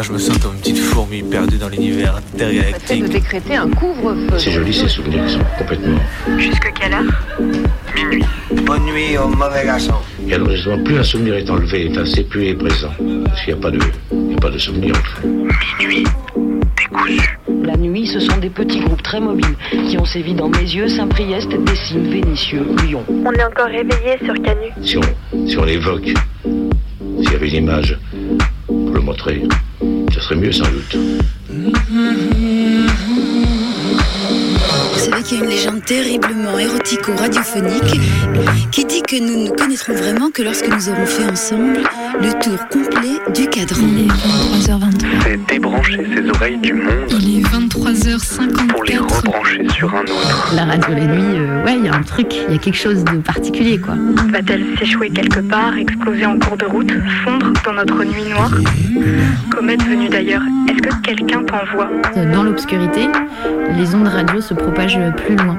je me sens comme une petite fourmi perdue dans l'univers intergalactique. de décréter un couvre-feu. C'est joli ces souvenirs, ils sont complètement. Jusque quelle heure? Minuit. Bonne nuit au mauvais garçon. Et alors justement, plus un souvenir est enlevé, enfin, c'est plus est présent. Parce qu'il n'y a pas de, il n'y a pas de souvenir en fait. Minuit. Décousu. La nuit, ce sont des petits groupes très mobiles qui ont sévi dans Mézieux, Saint-Priest, Dessines, Vénissieux, Lyon. On est encore réveillé sur Canu. Si on, si on l'évoque, s'il y avait une image pour le montrer, mieux sans doute. Vous savez qu'il y a une légende terriblement érotico-radiophonique qui dit que nous ne connaîtrons vraiment que lorsque nous aurons fait ensemble le tour complet du cadran. Il est 23h23. C'est débrancher ses oreilles du monde Il est pour les 23h54. rebrancher sur un autre. La radio la nuit, euh, ouais, il y a un truc, il y a quelque chose de particulier, quoi. Va-t-elle s'échouer quelque part, exploser en cours de route, fondre dans notre nuit noire Comète venue d'ailleurs, est-ce que quelqu'un t'envoie? Dans l'obscurité, les ondes radio se propagent plus loin.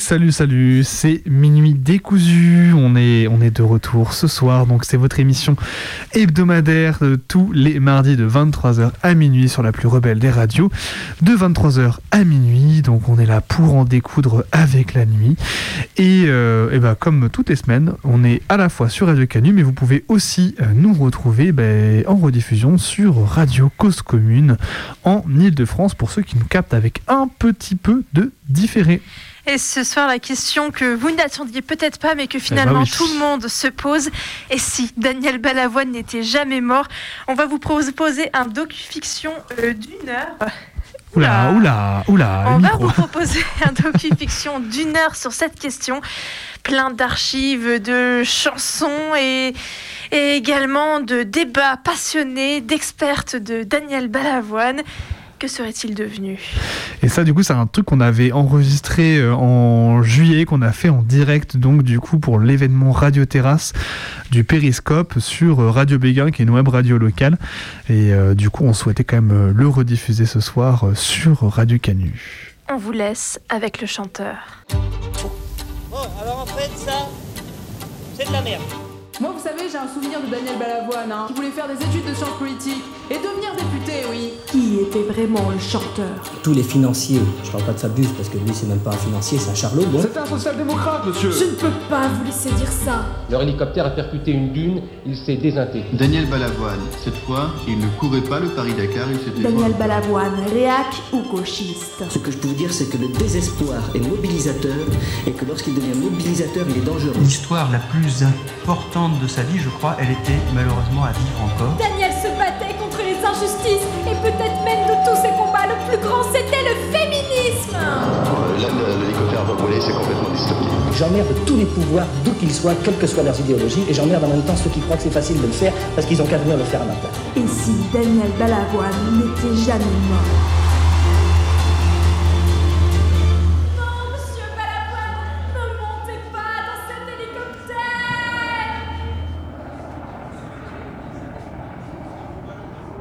Salut, salut, c'est Minuit décousu. On est, on est de retour ce soir. Donc, c'est votre émission hebdomadaire tous les mardis de 23h à minuit sur la plus rebelle des radios. De 23h à minuit. Donc, on est là pour en découdre avec la nuit. Et, euh, et ben, comme toutes les semaines, on est à la fois sur Radio Canu, mais vous pouvez aussi euh, nous retrouver ben, en rediffusion sur Radio Cause Commune en Ile-de-France pour ceux qui nous captent avec un petit peu de différé. Et ce soir, la question que vous n'attendiez peut-être pas, mais que finalement oui. tout le monde se pose, et si Daniel Balavoine n'était jamais mort? On va vous proposer un docu-fiction euh, d'une heure. Oula, oula, oula, On va vous proposer un docu-fiction d'une heure sur cette question, plein d'archives, de chansons et, et également de débats passionnés d'expertes de Daniel Balavoine. Que serait-il devenu? Et ça, du coup, c'est un truc qu'on avait enregistré euh, en juillet, qu'on a fait en direct, donc, du coup, pour l'événement Radio Terrasse du Périscope sur euh, Radio Béguin, qui est une web radio locale. Et euh, du coup, on souhaitait quand même le rediffuser ce soir sur Radio Canu. On vous laisse avec le chanteur. Bon, alors en fait, ça, c'est de la merde. Moi, vous savez, j'ai un souvenir de Daniel Balavoine, hein, qui voulait faire des études de sciences politiques et devenir député, oui. Qui était vraiment le chanteur Tous les financiers, je parle pas de Fabius parce que lui c'est même pas un financier, c'est un charlot, bon. C'est un social-démocrate, monsieur Je ne peux pas vous laisser dire ça. Leur hélicoptère a percuté une dune, il s'est désinté. Daniel Balavoine, cette fois, il ne courait pas le Paris-Dakar, il s'était... Daniel Balavoine, réac ou gauchiste Ce que je peux vous dire, c'est que le désespoir est mobilisateur et que lorsqu'il devient mobilisateur, il est dangereux. L'histoire la plus importante de sa vie, je crois, elle était malheureusement à vivre encore. Daniel se battait contre les injustices et peut-être même de tous ses combats, le plus grand c'était le féminisme. Là, le- l'hélicoptère va voler, c'est complètement dystopique. J'emmerde tous les pouvoirs, d'où qu'ils soient, quelles que soient leurs idéologies, et j'emmerde en même temps ceux qui croient que c'est facile de le faire parce qu'ils ont qu'à venir le faire à ma place. Et si Daniel Balavoine n'était jamais mort?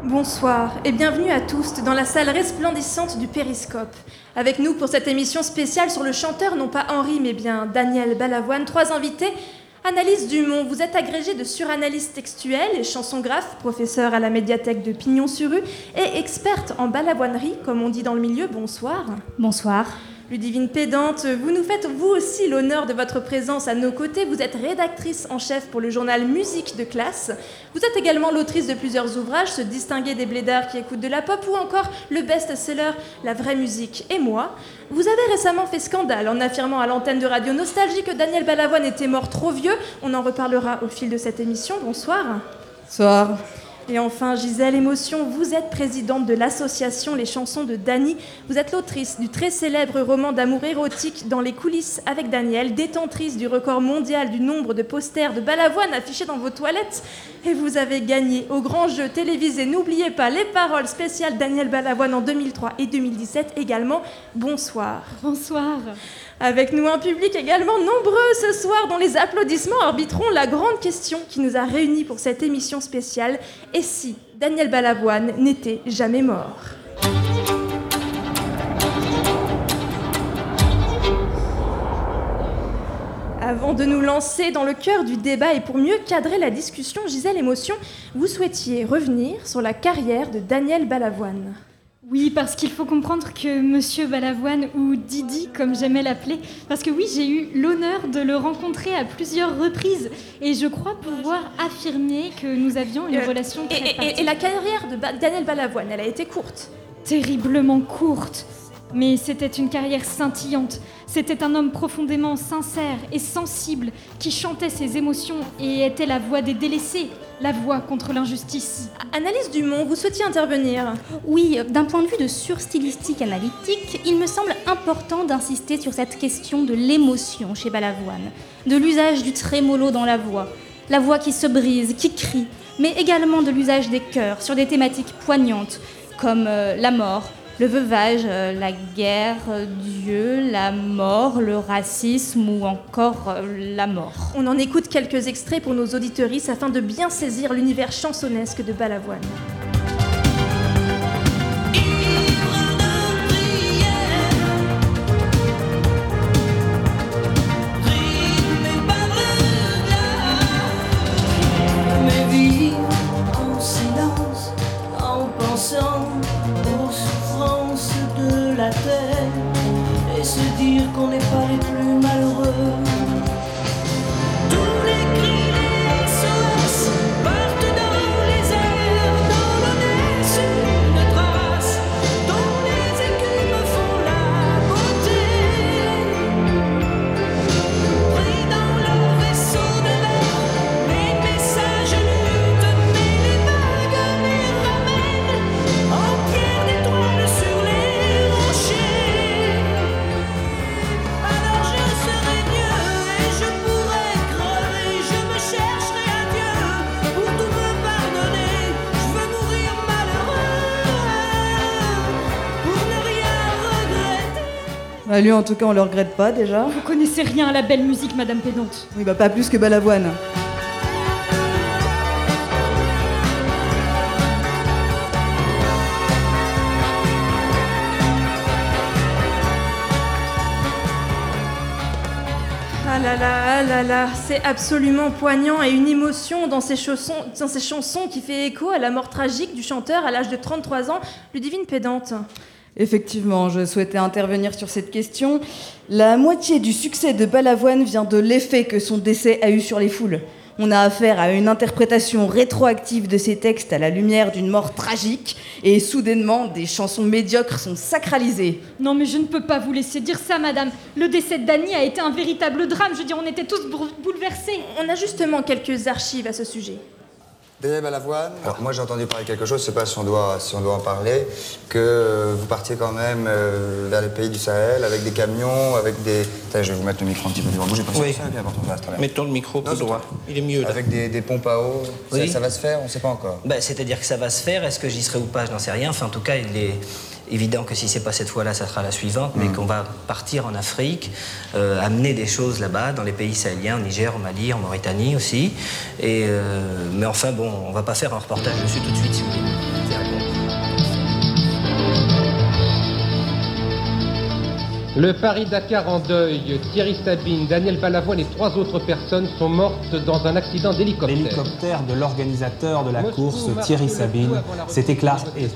Bonsoir et bienvenue à tous dans la salle resplendissante du Périscope. Avec nous pour cette émission spéciale sur le chanteur, non pas Henri, mais bien Daniel Balavoine, trois invités. Analyse Dumont, vous êtes agrégé de suranalyse textuelle et chansongraphe, professeur à la médiathèque de Pignon-sur-Rue et experte en balavoinerie, comme on dit dans le milieu. Bonsoir. Bonsoir. Ludivine Pédante, vous nous faites vous aussi l'honneur de votre présence à nos côtés. Vous êtes rédactrice en chef pour le journal Musique de classe. Vous êtes également l'autrice de plusieurs ouvrages, Se distinguer des blédards qui écoutent de la pop ou encore le best-seller La vraie musique et moi. Vous avez récemment fait scandale en affirmant à l'antenne de Radio Nostalgie que Daniel Balavoine était mort trop vieux. On en reparlera au fil de cette émission. Bonsoir. Bonsoir. Et enfin, Gisèle Émotion, vous êtes présidente de l'association Les Chansons de Dany. Vous êtes l'autrice du très célèbre roman d'amour érotique Dans les coulisses avec Daniel, détentrice du record mondial du nombre de posters de Balavoine affichés dans vos toilettes. Et vous avez gagné au grand jeu télévisé, n'oubliez pas, les paroles spéciales Daniel Balavoine en 2003 et 2017 également. Bonsoir. Bonsoir. Avec nous un public également nombreux ce soir dont les applaudissements arbitreront la grande question qui nous a réunis pour cette émission spéciale. Et si Daniel Balavoine n'était jamais mort? Avant de nous lancer dans le cœur du débat et pour mieux cadrer la discussion, Gisèle Émotion, vous souhaitiez revenir sur la carrière de Daniel Balavoine. Oui, parce qu'il faut comprendre que Monsieur Balavoine, ou Didi comme j'aimais l'appeler, parce que oui, j'ai eu l'honneur de le rencontrer à plusieurs reprises, et je crois pouvoir affirmer que nous avions une Euh, relation et, très et- et la carrière de Ba- Daniel Balavoine, elle a été courte. terriblement courte. Mais c'était une carrière scintillante. C'était un homme profondément sincère et sensible qui chantait ses émotions et était la voix des délaissés, la voix contre l'injustice. Analyse Dumont, vous souhaitiez intervenir? Oui, d'un point de vue de surstylistique analytique, il me semble important d'insister sur cette question de l'émotion chez Balavoine, de l'usage du trémolo dans la voix, la voix qui se brise, qui crie, mais également de l'usage des chœurs sur des thématiques poignantes comme euh, la mort, le veuvage, euh, la guerre, euh, Dieu, la mort, le racisme ou encore euh, la mort. On en écoute quelques extraits pour nos auditeuristes afin de bien saisir l'univers chansonnesque de Balavoine. Bah, lui, en tout cas, on le regrette pas déjà. Vous connaissez rien à la belle musique, Madame Pédante. Oui, bah pas plus que Balavoine. Ah là là, ah là là, c'est absolument poignant et une émotion dans ces, chaussons, dans ces chansons qui fait écho à la mort tragique du chanteur à l'âge de 33 ans, Ludivine Pédante. Effectivement, je souhaitais intervenir sur cette question. La moitié du succès de Balavoine vient de l'effet que son décès a eu sur les foules. On a affaire à une interprétation rétroactive de ses textes à la lumière d'une mort tragique, et soudainement, des chansons médiocres sont sacralisées. Non, mais je ne peux pas vous laisser dire ça, Madame. Le décès de Dany a été un véritable drame. Je veux dire, on était tous bouleversés. On a justement quelques archives à ce sujet. Daniel Balavoine Alors, moi j'ai entendu parler de quelque chose, je sais pas si on doit, si on doit en parler, que vous partiez quand même euh, vers les pays du Sahel avec des camions, avec des... Attends, je vais vous mettre le micro un petit peu devant vous, j'ai pas Oui. ça, bien important, ça. Mettons le micro c'est droit. Il est mieux là. Avec des, des pompes à eau, ça- Oui. ça, va se faire, on sait pas encore. Bah, C'est-à-dire que ça va se faire. Est-ce que j'y serai ou pas Je n'en sais rien. Enfin, en tout cas, il est évident que si c'est pas cette fois-là, ça sera la suivante, mais qu'on va partir en Afrique, euh, amener des choses là-bas, dans les pays sahéliens, au Niger, au Mali, en Mauritanie aussi. Et, euh, mais enfin, bon, on va pas faire un reportage dessus tout de suite, si vous voulez. Le Paris-Dakar en deuil, Thierry Sabine, Daniel Balavoine et trois autres personnes sont mortes dans un accident d'hélicoptère. L'hélicoptère de l'organisateur de la Moscou course, Thierry Sabine, s'est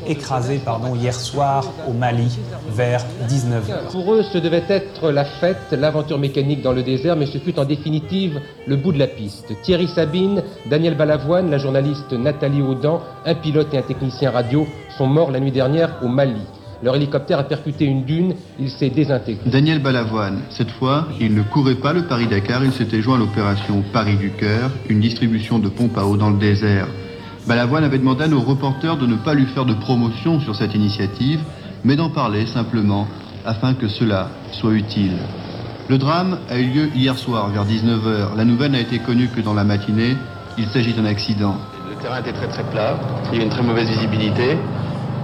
écrasé pardon, hier soir au Mali vers 19h. Pour eux, ce devait être la fête, l'aventure mécanique dans le désert, mais ce fut en définitive le bout de la piste. Thierry Sabine, Daniel Balavoine, la journaliste Nathalie Audan, un pilote et un technicien radio sont morts la nuit dernière au Mali. Leur hélicoptère a percuté une dune, il s'est désintégré. Daniel Balavoine, cette fois, il ne courait pas le Paris-Dakar, il s'était joint à l'opération Paris du Cœur, une distribution de pompes à eau dans le désert. Balavoine avait demandé à nos reporters de ne pas lui faire de promotion sur cette initiative, mais d'en parler simplement afin que cela soit utile. Le drame a eu lieu hier soir vers 19h. La nouvelle n'a été connue que dans la matinée. Il s'agit d'un accident. Le terrain était très très plat, il y a une très mauvaise visibilité.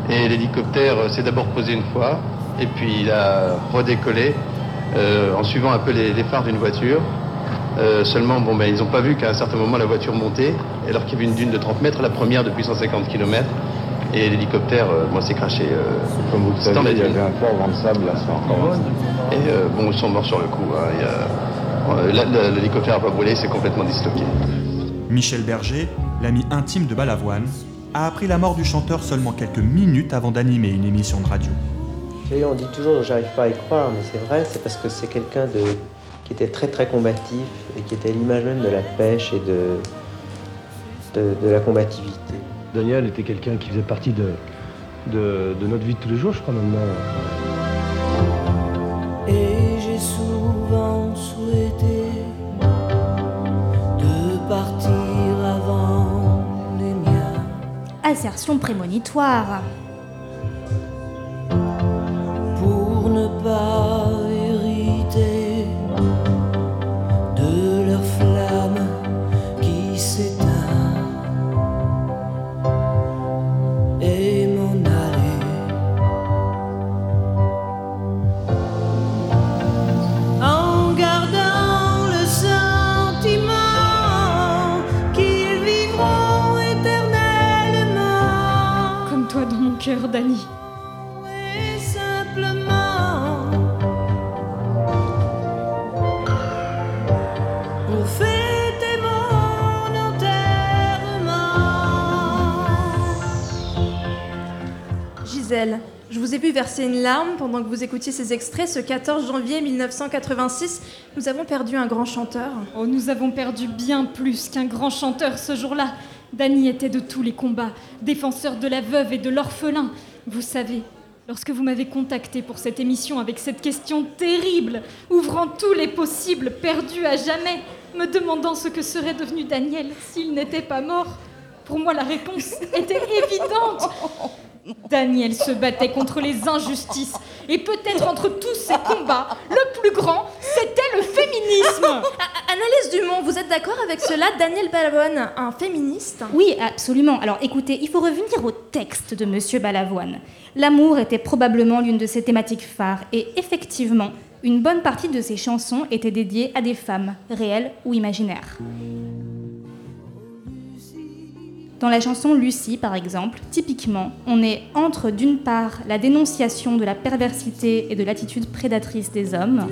Et l'hélicoptère euh, s'est d'abord posé une fois, et puis il a redécollé euh, en suivant un peu les, les phares d'une voiture. Euh, seulement, bon, ben, ils n'ont pas vu qu'à un certain moment la voiture montait, alors qu'il y avait une dune de 30 mètres, la première depuis 150 km. Et l'hélicoptère, euh, moi, s'est craché. euh, Comme vous le savez, il y avait un fort vent de sable là, c'est encore Et euh, bon, ils sont morts sur le coup. hein. Euh, L'hélicoptère n'a pas brûlé, c'est complètement disloqué. Michel Berger, l'ami intime de Balavoine, a appris la mort du chanteur seulement quelques minutes avant d'animer une émission de radio. On dit toujours, j'arrive pas à y croire, mais c'est vrai, c'est parce que c'est quelqu'un de qui était très très combatif et qui était l'image même de la pêche et de, de, de la combativité. Daniel était quelqu'un qui faisait partie de, de, de notre vie de tous les jours, je crois maintenant. Et j'ai Assertion prémonitoire. Je vous ai vu verser une larme pendant que vous écoutiez ces extraits. Ce 14 janvier 1986, nous avons perdu un grand chanteur. Oh, nous avons perdu bien plus qu'un grand chanteur ce jour-là. Dany était de tous les combats, défenseur de la veuve et de l'orphelin. Vous savez, lorsque vous m'avez contacté pour cette émission avec cette question terrible, ouvrant tous les possibles, perdus à jamais, me demandant ce que serait devenu Daniel s'il n'était pas mort, pour moi la réponse était évidente. Daniel se battait contre les injustices. Et peut-être entre tous ces combats, le plus grand, c'était le féminisme. A- Analyse Dumont, vous êtes d'accord avec cela Daniel Balavoine, un féministe? Oui, absolument. Alors écoutez, il faut revenir au texte de Monsieur Balavoine. L'amour était probablement l'une de ses thématiques phares, et effectivement, une bonne partie de ses chansons étaient dédiées à des femmes, réelles ou imaginaires. Dans la chanson Lucie, par exemple, typiquement, on est entre d'une part la dénonciation de la perversité et de l'attitude prédatrice des hommes,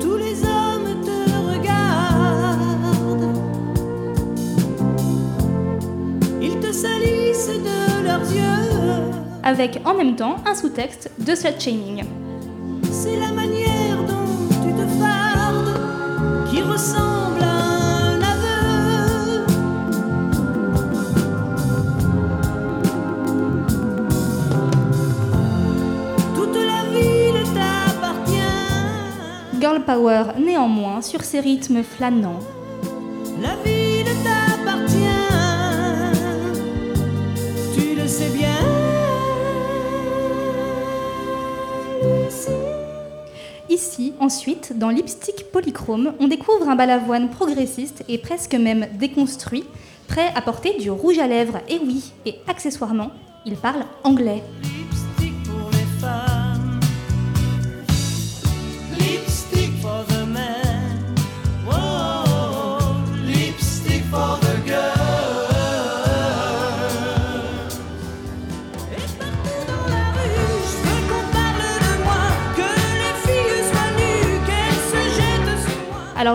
Tous les hommes te regardent. Ils te salissent de leurs yeux. avec en même temps un sous-texte de slut shaming. C'est la Girl Power néanmoins sur ses rythmes flânants. La ville Ici, ensuite, dans Lipstick Polychrome, on découvre un balavoine progressiste et presque même déconstruit, prêt à porter du rouge à lèvres, et oui, et accessoirement, il parle anglais.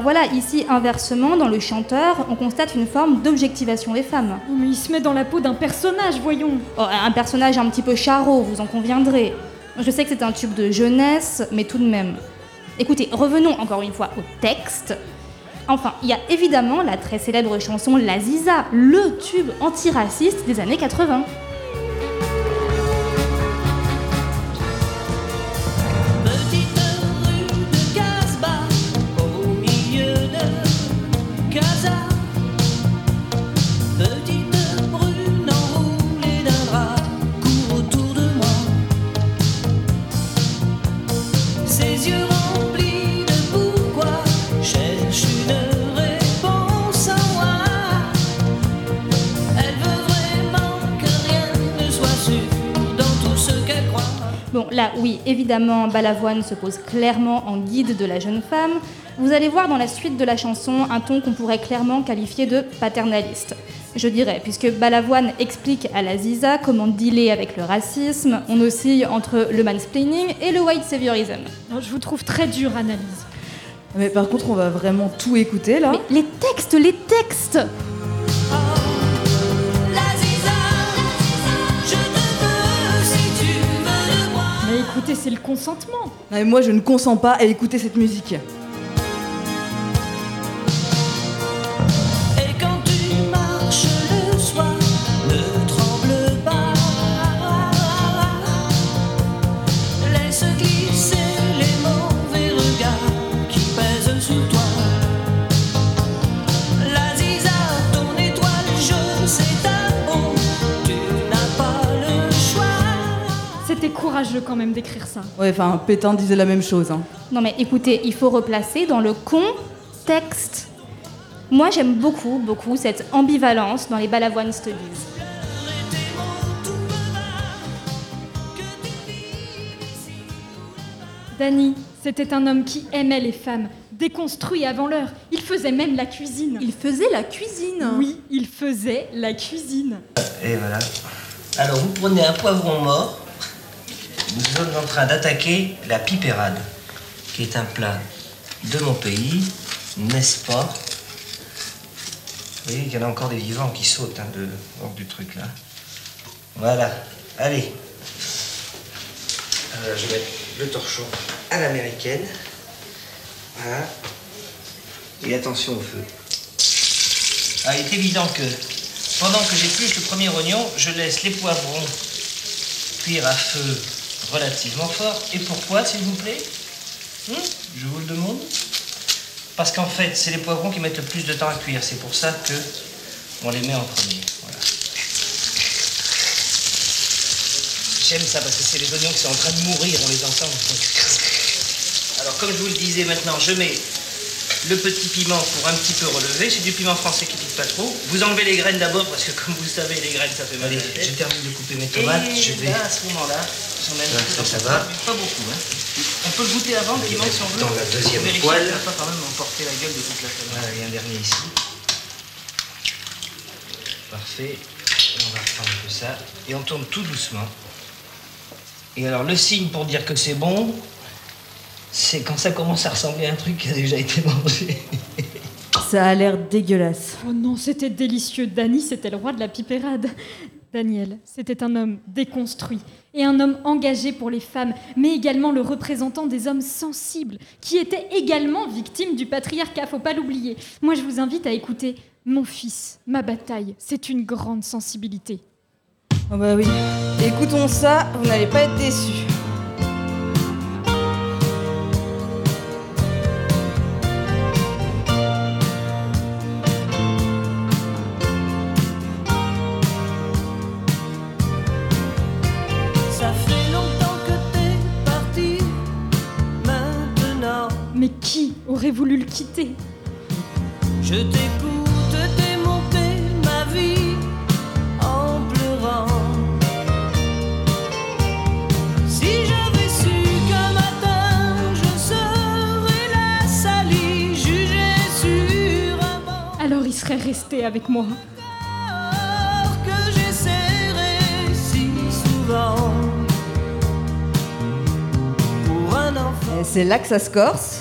Alors voilà, ici, inversement, dans le chanteur, on constate une forme d'objectivation des femmes. Mais il se met dans la peau d'un personnage, voyons. Oh, un personnage un petit peu charot, vous en conviendrez. Je sais que c'est un tube de jeunesse, mais tout de même. Écoutez, revenons encore une fois au texte. Enfin, il y a évidemment la très célèbre chanson La Ziza, le tube antiraciste des années 80. Oui, évidemment, Balavoine se pose clairement en guide de la jeune femme. Vous allez voir dans la suite de la chanson un ton qu'on pourrait clairement qualifier de paternaliste. Je dirais, puisque Balavoine explique à la Ziza comment dealer avec le racisme, on oscille entre le mansplaining et le white saviorism. Je vous trouve très dur, analyse. Mais par contre, on va vraiment tout écouter là. Mais les textes, les textes Mais écoutez, c'est le consentement. Non, mais moi, je ne consens pas à écouter cette musique. Courageux quand même d'écrire ça. Ouais, enfin, Pétain disait la même chose. Hein. Non mais écoutez, il faut replacer dans le contexte. Moi j'aime beaucoup, beaucoup cette ambivalence dans les Balavoine Studies. Danny, c'était un homme qui aimait les femmes, déconstruit avant l'heure. Il faisait même la cuisine. Il faisait la cuisine Oui, il faisait la cuisine. Et voilà. Alors vous prenez un poivron mort. Nous sommes en train d'attaquer la pipérade, qui est un plat de mon pays, n'est-ce pas? Vous voyez qu'il y en a encore des vivants qui sautent hein, de, du truc là. Voilà. Allez. Alors, je vais mettre le torchon à l'américaine. Voilà. Et attention au feu. Ah, il est évident que pendant que j'épluche le premier oignon, je laisse les poivrons cuire à feu relativement fort. Et pourquoi, s'il vous plaît? Hmm? Je vous le demande. Parce qu'en fait, c'est les poivrons qui mettent le plus de temps à cuire. C'est pour ça que on les met en premier. Voilà. J'aime ça parce que c'est les oignons qui sont en train de mourir, on les entend. Alors, comme je vous le disais maintenant, je mets le petit piment pour un petit peu relever. C'est du piment français qui pique pas trop. Vous enlevez les graines d'abord parce que, comme vous le savez, les graines ça fait mal. Je termine de couper mes tomates. Et je vais. là, à ce moment-là, j'en ça, va. Pas beaucoup. Hein. On peut le goûter avant le piment si on veut. dans la deuxième poêle. qu'il va pas quand même emporter la gueule de toute la famille. Voilà, il y a un dernier ici. Parfait. Et on va reprendre un peu ça. Et on tourne tout doucement. Et alors, le signe pour dire que c'est bon, c'est quand ça commence à ressembler à un truc qui a déjà été mangé. Ça a l'air dégueulasse. Oh non, c'était délicieux. Danny, c'était le roi de la pipérade. Daniel, c'était un homme déconstruit et un homme engagé pour les femmes, mais également le représentant des hommes sensibles, qui étaient également victimes du patriarcat, faut pas l'oublier. Moi, je vous invite à écouter Mon fils, ma bataille, c'est une grande sensibilité. Oh bah oui. Écoutons ça, vous n'allez pas être déçus. Voulu le quitter je t'écoute démonter ma vie en pleurant. Si j'avais su qu'un matin je serais la salie, jugée sur un bord Alors il serait resté avec moi. que j'ai serré si souvent. Pour un enfant. Et C'est là que ça se corse.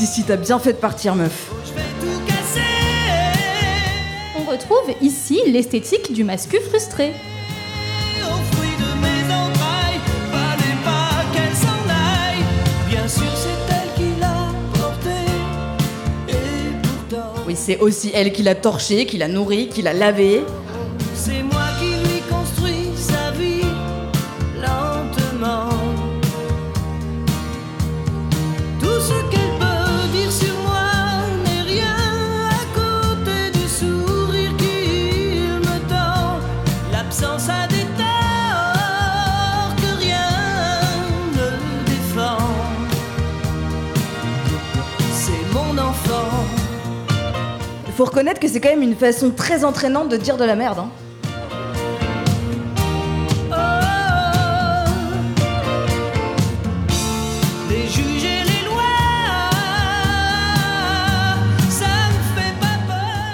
si, si, t'as bien fait de partir, meuf. On retrouve ici l'esthétique du mascu frustré. Oui, c'est aussi elle qui l'a torché, qui l'a nourri, qui l'a lavé. Faut reconnaître que c'est quand même une façon très entraînante de dire de la merde. Hein.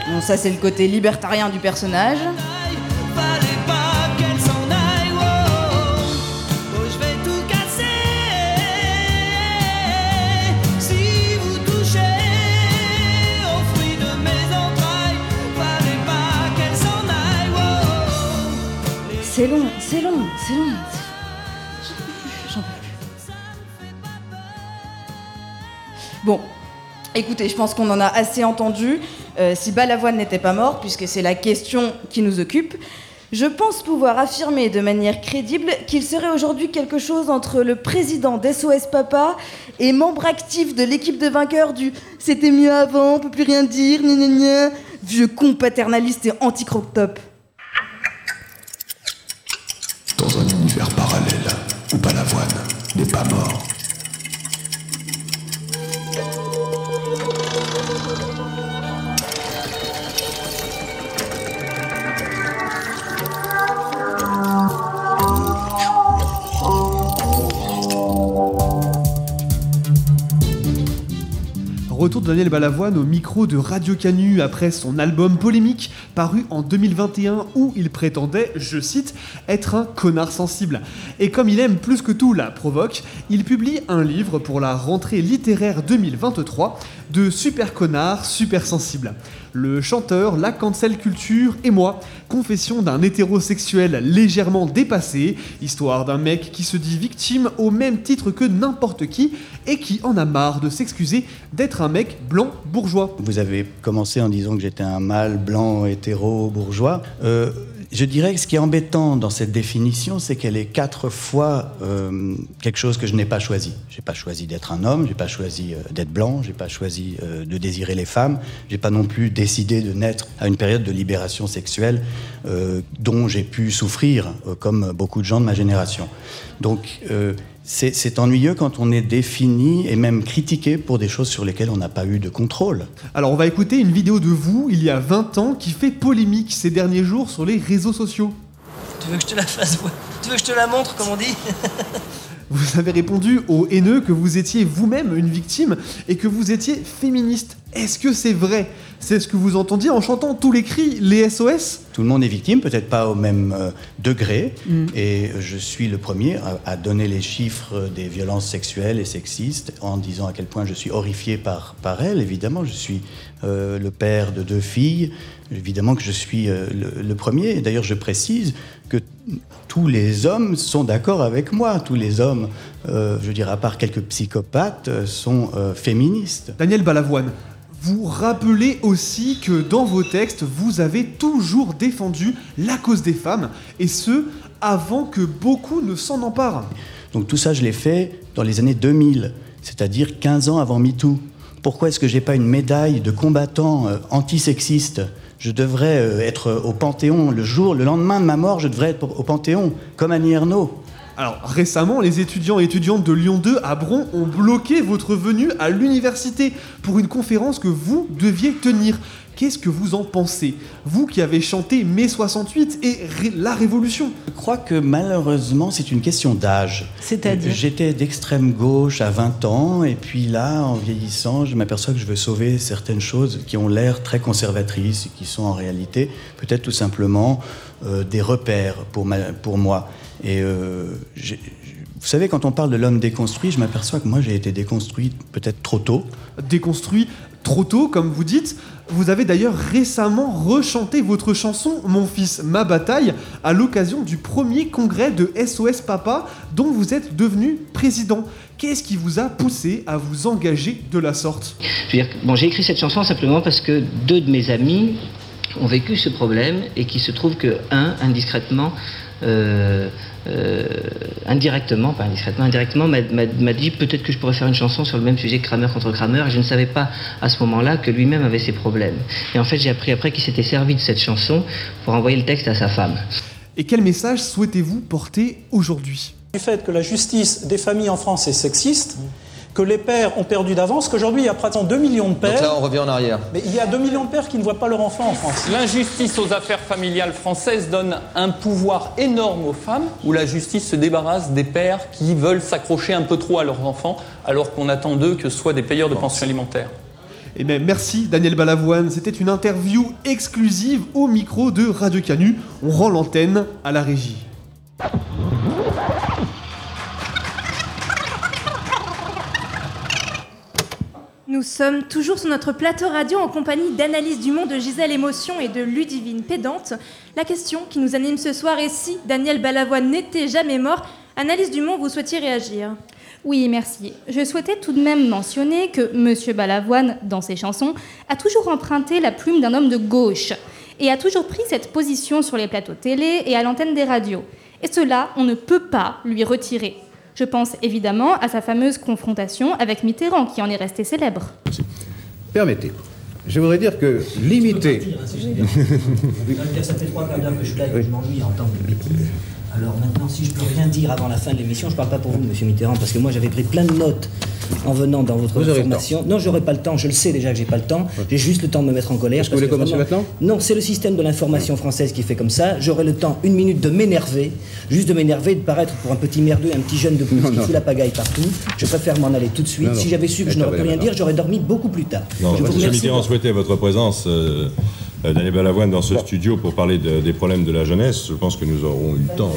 Bon, ça c'est le côté libertarien du personnage. C'est long. J'en peux plus. Bon, écoutez, je pense qu'on en a assez entendu. Euh, si Balavoine n'était pas mort, puisque c'est la question qui nous occupe, je pense pouvoir affirmer de manière crédible qu'il serait aujourd'hui quelque chose entre le président d'SOS Papa et membre actif de l'équipe de vainqueurs du C'était mieux avant, on peut plus rien dire, gna gna gna, vieux con paternaliste et anti-crop-top. N'est pas mort. Daniel Balavoine au micro de Radio Canu après son album Polémique paru en 2021 où il prétendait, je cite, être un connard sensible. Et comme il aime plus que tout la provoque, il publie un livre pour la rentrée littéraire 2023 de Super connard, super sensible. Le chanteur, la cancel culture et moi, confession d'un hétérosexuel légèrement dépassé, histoire d'un mec qui se dit victime au même titre que n'importe qui et qui en a marre de s'excuser d'être un mec blanc bourgeois. Vous avez commencé en disant que j'étais un mâle blanc hétéro bourgeois. Euh, je dirais que ce qui est embêtant dans cette définition, c'est qu'elle est quatre fois euh, quelque chose que je n'ai pas choisi. J'ai pas choisi d'être un homme, j'ai pas choisi euh, d'être blanc, j'ai pas choisi euh, de désirer les femmes, j'ai pas non plus décidé de naître à une période de libération sexuelle euh, dont j'ai pu souffrir, euh, comme beaucoup de gens de ma génération. Donc c'est c'est ennuyeux quand on est défini et même critiqué pour des choses sur lesquelles on n'a pas eu de contrôle. Alors on va écouter une vidéo de vous il y a 20 ans qui fait polémique ces derniers jours sur les réseaux sociaux. Tu veux que je te la fasse Tu veux que je te la montre, comme on dit? Vous avez répondu aux haineux que vous étiez vous-même une victime et que vous étiez féministe. Est-ce que c'est vrai? C'est ce que vous entendiez en chantant tous les cris, les SOS Tout le monde est victime, peut-être pas au même euh, degré, et je suis le premier à, à donner les chiffres des violences sexuelles et sexistes en disant à quel point je suis horrifié par, par elles. Évidemment, je suis euh, le père de deux filles, évidemment que je suis euh, le, le premier, d'ailleurs je précise que tous les hommes sont d'accord avec moi, tous les hommes, euh, je veux dire, à part quelques psychopathes, euh, sont euh, féministes. Daniel Balavoine, vous rappelez aussi que dans vos textes, vous avez toujours défendu la cause des femmes, et ce, avant que beaucoup ne s'en emparent. Donc tout ça, je l'ai fait dans les années 2000, c'est-à-dire 15 ans avant MeToo. Pourquoi est-ce que j'ai pas une médaille de combattant antisexiste Je devrais euh, être au Panthéon le jour, le lendemain de ma mort, je devrais être au Panthéon, comme Annie Ernaux. Alors récemment, les étudiants et étudiantes de Lyon 2 à Bron ont bloqué votre venue à l'université pour une conférence que vous deviez tenir. Qu'est-ce que vous en pensez? Vous qui avez chanté mai 68 et ré- la Révolution. Je crois que malheureusement, c'est une question d'âge. C'est-à-dire? J'étais d'extrême gauche à 20 ans, et puis là, en vieillissant, je m'aperçois que je veux sauver certaines choses qui ont l'air très conservatrices, et qui sont en réalité peut-être tout simplement euh, des repères pour, ma- pour moi. Et euh, j'ai- vous savez, quand on parle de l'homme déconstruit, je m'aperçois que moi, j'ai été déconstruit peut-être trop tôt. Déconstruit trop tôt, comme vous dites. Vous avez d'ailleurs récemment rechanté votre chanson Mon fils, ma bataille à l'occasion du premier congrès de SOS Papa dont vous êtes devenu président. Qu'est-ce qui vous a poussé à vous engager de la sorte? J'ai écrit cette chanson simplement parce que deux de mes amis ont vécu ce problème et qu'il se trouve que un, indiscrètement, euh, euh, indirectement, pas indiscrètement, indirectement, m'a- m'a m'a dit peut-être que je pourrais faire une chanson sur le même sujet que Kramer contre Kramer. Et je ne savais pas à ce moment-là que lui-même avait ses problèmes. Et en fait, j'ai appris après qu'il s'était servi de cette chanson pour envoyer le texte à sa femme. Et quel message souhaitez-vous porter aujourd'hui? Du fait que la justice des familles en France est sexiste, que les pères ont perdu d'avance, qu'aujourd'hui il y a pratiquement 2 millions de pères. Donc là, on revient en arrière. Mais il y a 2 millions de pères qui ne voient pas leur enfant en France. L'injustice aux affaires familiales françaises donne un pouvoir énorme aux femmes, où la justice se débarrasse des pères qui veulent s'accrocher un peu trop à leurs enfants, alors qu'on attend d'eux que ce soient des payeurs de pensions alimentaires. Eh bien, merci Daniel Balavoine. C'était une interview exclusive au micro de Radio Canu. On rend l'antenne à la régie. Nous sommes toujours sur notre plateau radio en compagnie d'Analyse du Monde de Gisèle Émotion et de Ludivine Pédante. La question qui nous anime ce soir est si Daniel Balavoine n'était jamais mort. Analyse du Monde, vous souhaitiez réagir? Oui, merci. Je souhaitais tout de même mentionner que Monsieur Balavoine, dans ses chansons, a toujours emprunté la plume d'un homme de gauche et a toujours pris cette position sur les plateaux télé et à l'antenne des radios. Et cela, on ne peut pas lui retirer. Je pense évidemment à sa fameuse confrontation avec Mitterrand, qui en est resté célèbre. Permettez. Je voudrais dire que limiter. Ça fait trois quarts d'heure que je suis là et que Oui. je m'ennuie entendre des bêtises. Alors maintenant, si je peux rien dire avant la fin de l'émission, je parle pas pour vous, Monsieur Mitterrand, parce que moi j'avais pris plein de notes en venant dans votre Vous formation. Non, j'aurai pas le temps. Je le sais déjà que j'ai pas le temps. J'ai juste le temps de me mettre en colère. Que vous voulez commencer vraiment- maintenant? Non, c'est le système de l'information française qui fait comme ça. J'aurai le temps, une minute, de m'énerver, juste de m'énerver, de paraître pour un petit merdeux, un petit jeune de plus Non, qui non. fout la pagaille partout. Je préfère m'en aller tout de suite. Non, non. Si j'avais su que je n'aurais pu rien Intervenez dire, j'aurais dormi beaucoup plus tard. Non, je vous. Mitterrand souhaitait votre présence, euh, Daniel Balavoine, dans ce studio pour parler de- des problèmes de la jeunesse. Je pense que nous aurons eu le temps.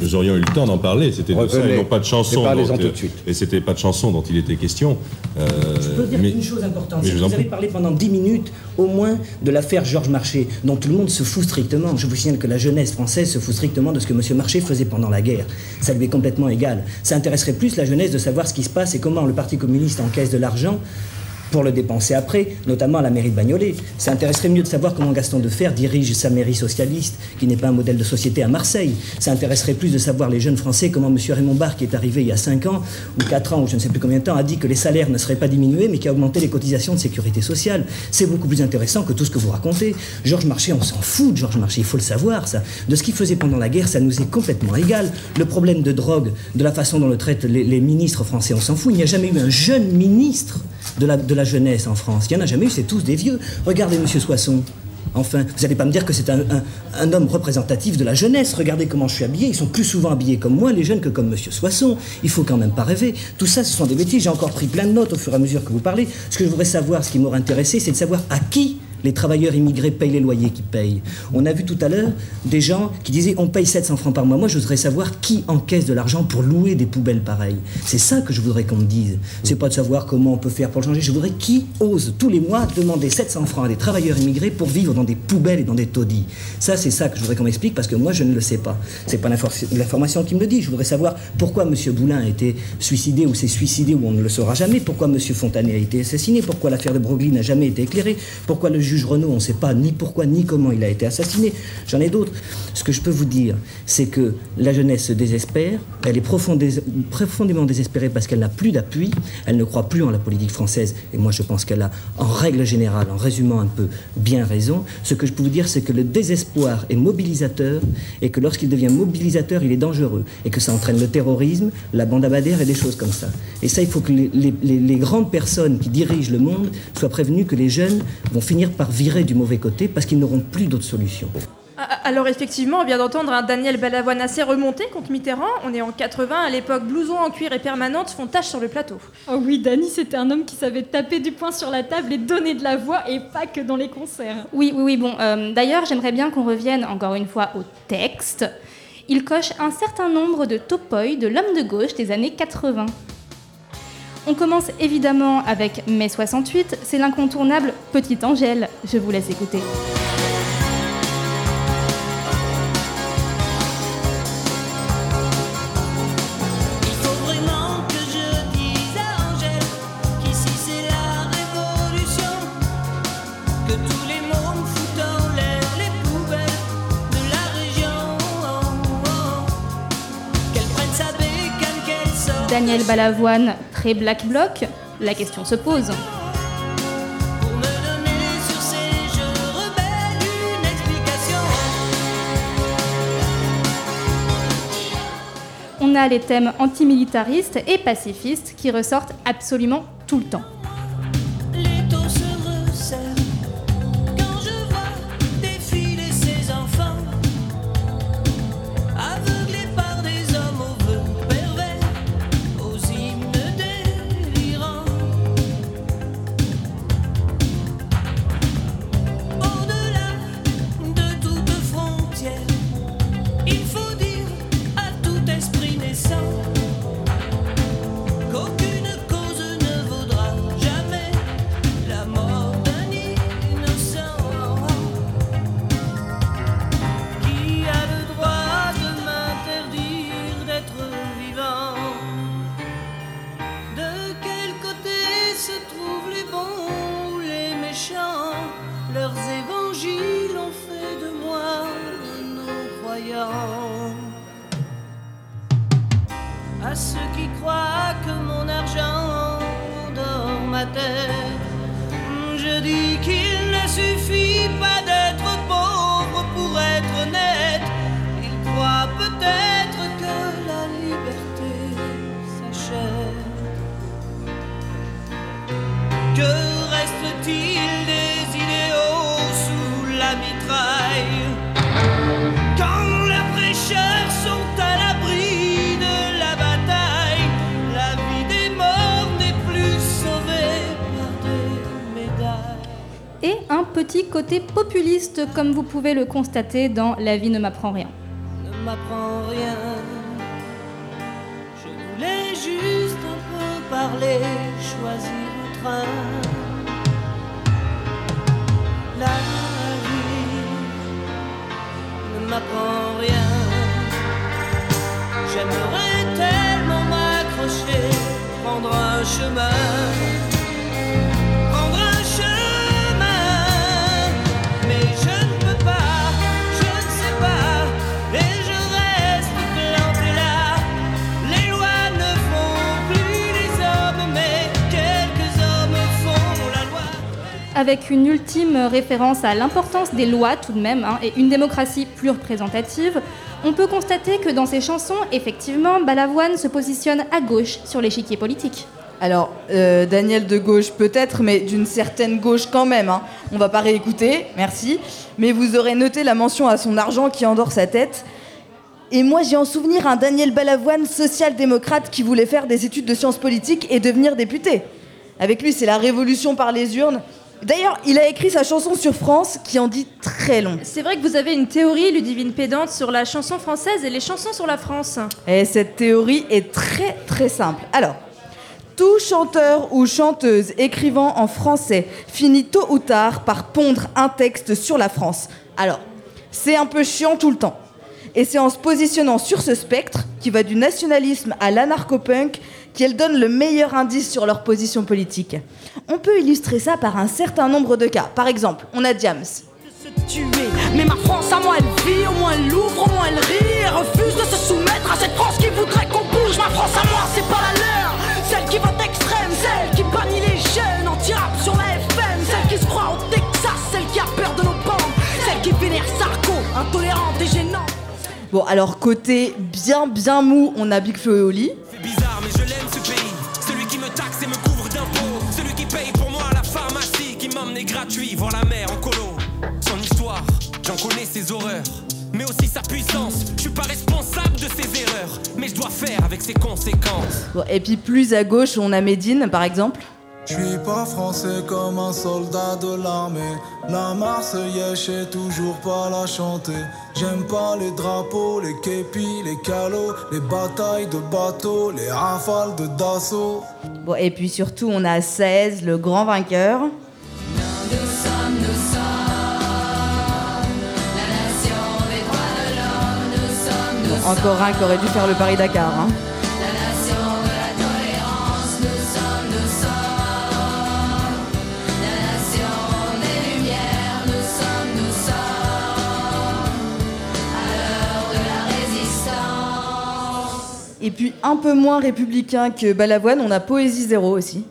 Nous aurions eu le temps d'en parler. C'était de ça et non pas de chanson. Dont, tout de euh, suite. Et c'était pas de chanson dont il était question. Euh, Je peux dire mais- une chose importante, vous vous avez parlé pendant 10 minutes au moins de l'affaire Georges Marchais, dont tout le monde se fout strictement. Je vous signale que la jeunesse française se fout strictement de ce que M. Marchais faisait pendant la guerre. Ça lui est complètement égal. Ça intéresserait plus la jeunesse de savoir ce qui se passe et comment le Parti communiste encaisse de l'argent pour le dépenser après, notamment à la mairie de Bagnolet. Ça intéresserait mieux de savoir comment Gaston Defer dirige sa mairie socialiste, qui n'est pas un modèle de société à Marseille. Ça intéresserait plus de savoir les jeunes Français comment M. Raymond Barre, qui est arrivé il y a 5 ans, ou 4 ans, ou je ne sais plus combien de temps, a dit que les salaires ne seraient pas diminués, mais qui a augmenté les cotisations de sécurité sociale. C'est beaucoup plus intéressant que tout ce que vous racontez. Georges Marchais, on s'en fout de Georges Marchais, il faut le savoir, ça. De ce qu'il faisait pendant la guerre, ça nous est complètement égal. Le problème de drogue, de la façon dont le traitent les, ministres français, on s'en fout. Il n'y a jamais eu un jeune ministre de la jeunesse en France. Il n'y en a jamais eu, c'est tous des vieux. Regardez Monsieur Soisson. Enfin, vous n'allez pas me dire que c'est un, un- un homme représentatif de la jeunesse. Regardez comment je suis habillé. Ils sont plus souvent habillés comme moi, les jeunes, que comme Monsieur Soisson. Il faut quand même pas rêver. Tout ça, ce sont des bêtises. J'ai encore pris plein de notes au fur et à mesure que vous parlez. Ce que je voudrais savoir, ce qui m'aurait intéressé, c'est de savoir à qui les travailleurs immigrés payent les loyers qu'ils payent. On a vu tout à l'heure des gens qui disaient on paye 700 francs par mois. Moi, je voudrais savoir qui encaisse de l'argent pour louer des poubelles pareilles. C'est ça que je voudrais qu'on me dise. C'est pas de savoir comment on peut faire pour le changer. Je voudrais qui ose tous les mois demander 700 francs à des travailleurs immigrés pour vivre dans des poubelles et dans des taudis. Ça, c'est ça que je voudrais qu'on m'explique parce que moi, je ne le sais pas. C'est pas l'infor- l'information qui me le dit. Je voudrais savoir pourquoi M. Boulin a été suicidé ou s'est suicidé ou on ne le saura jamais. Pourquoi M. Fontanet a été assassiné. Pourquoi l'affaire de Broglie n'a jamais été éclairée. Pourquoi le juge juge Renaud, on ne sait pas ni pourquoi ni comment il a été assassiné. J'en ai d'autres. Ce que je peux vous dire, c'est que la jeunesse se désespère, elle est profondé- profondément désespérée parce qu'elle n'a plus d'appui, elle ne croit plus en la politique française, et moi je pense qu'elle a, en règle générale, en résumant un peu, bien raison. Ce que je peux vous dire, c'est que le désespoir est mobilisateur, et que lorsqu'il devient mobilisateur, il est dangereux, et que ça entraîne le terrorisme, la bande abadère et des choses comme ça. Et ça, il faut que les grandes personnes qui dirigent le monde soient prévenues que les jeunes vont finir par virer du mauvais côté parce qu'ils n'auront plus d'autre solution. Ah, Alors effectivement, on vient d'entendre un Daniel Balavoine assez remonté contre Mitterrand. On est en 80, à l'époque, blouson en cuir et permanente font tache sur le plateau. Oh oui, Dany, c'était un homme qui savait taper du poing sur la table et donner de la voix, et pas que dans les concerts. Oui, oui, oui, bon. euh, D'ailleurs, j'aimerais bien qu'on revienne encore une fois au texte. Il coche un certain nombre de topoïs de l'homme de gauche des années 80. On commence évidemment avec mai 68, c'est l'incontournable Petite Angèle. Je vous laisse écouter. Daniel Balavoine, très black bloc, la question se pose. On a les thèmes antimilitaristes et pacifistes qui ressortent absolument tout le temps. Comme vous pouvez le constater dans La vie ne m'apprend rien. Avec une ultime référence à l'importance des lois tout de même, hein, et une démocratie plus représentative, on peut constater que dans ses chansons, effectivement, Balavoine se positionne à gauche sur l'échiquier politique. Alors, euh, Daniel de gauche peut-être, mais d'une certaine gauche quand même. Hein. On va pas réécouter, merci. Mais vous aurez noté la mention à son argent qui endort sa tête. Et moi, j'ai en souvenir un Daniel Balavoine, social-démocrate, qui voulait faire des études de sciences politiques et devenir député. Avec lui, c'est la révolution par les urnes. D'ailleurs, il a écrit sa chanson sur France qui en dit très long. C'est vrai que vous avez une théorie, Ludivine Pédante, sur la chanson française et les chansons sur la France. Et cette théorie est très très simple. Alors, tout chanteur ou chanteuse écrivant en français finit tôt ou tard par pondre un texte sur la France. Alors, c'est un peu chiant tout le temps. Et c'est en se positionnant sur ce spectre, qui va du nationalisme à l'anarcho-punk, qu'elles donnent le meilleur indice sur leur position politique. On peut illustrer ça par un certain nombre de cas. Par exemple, on a Diams. tuer. Mais ma France à moi elle vit, au moins elle l'ouvre, au moins elle rit. Elle refuse de se soumettre à cette France qui voudrait qu'on bouge. Ma France à moi c'est pas la leur, celle qui vote extrême, celle qui bannit les jeunes anti-rap sur la FM, celle qui se croit au Texas, celle qui a peur de nos bandes, celle qui vénère Sarko, intolérante et gênante. Bon, alors côté bien bien mou, on a Big Flo et Oli. C'est bizarre, mais je j'en connais ses horreurs. Mais aussi sa puissance. Je suis pas responsable de ses erreurs. Mais je dois faire avec ses conséquences. Bon, et puis plus à gauche, on a Medine par exemple. Je suis pas français comme un soldat de l'armée. La Marseillaise, je sais toujours pas la chanter. J'aime pas les drapeaux, les képis, les calots, les batailles de bateaux, les rafales de Dassault. Bon, et puis surtout, on a 16, le grand vainqueur. Encore un qui aurait dû faire le Paris-Dakar. hein. Et puis un peu moins républicain que Balavoine, on a Poésie Zéro aussi.